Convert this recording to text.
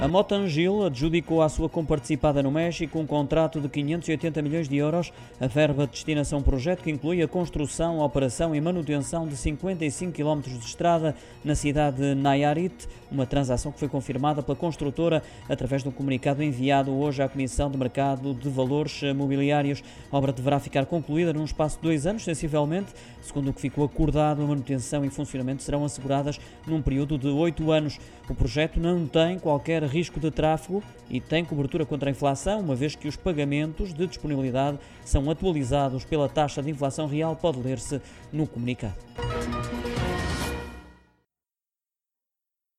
A Motangil adjudicou à sua comparticipada no México um contrato de 580 milhões de euros. A verba de destinação projeto que inclui a construção, operação e manutenção de 55 km de estrada na cidade de Nayarit, uma transação que foi confirmada pela construtora através de um comunicado enviado hoje à Comissão de Mercado de Valores Mobiliários. A obra deverá ficar concluída num espaço de dois anos, sensivelmente. Segundo o que ficou acordado, a manutenção e funcionamento serão asseguradas num período de oito anos. O projeto não tem qualquer risco de tráfego e tem cobertura contra a inflação, uma vez que os pagamentos de disponibilidade são atualizados pela taxa de inflação real, pode ler-se no comunicado.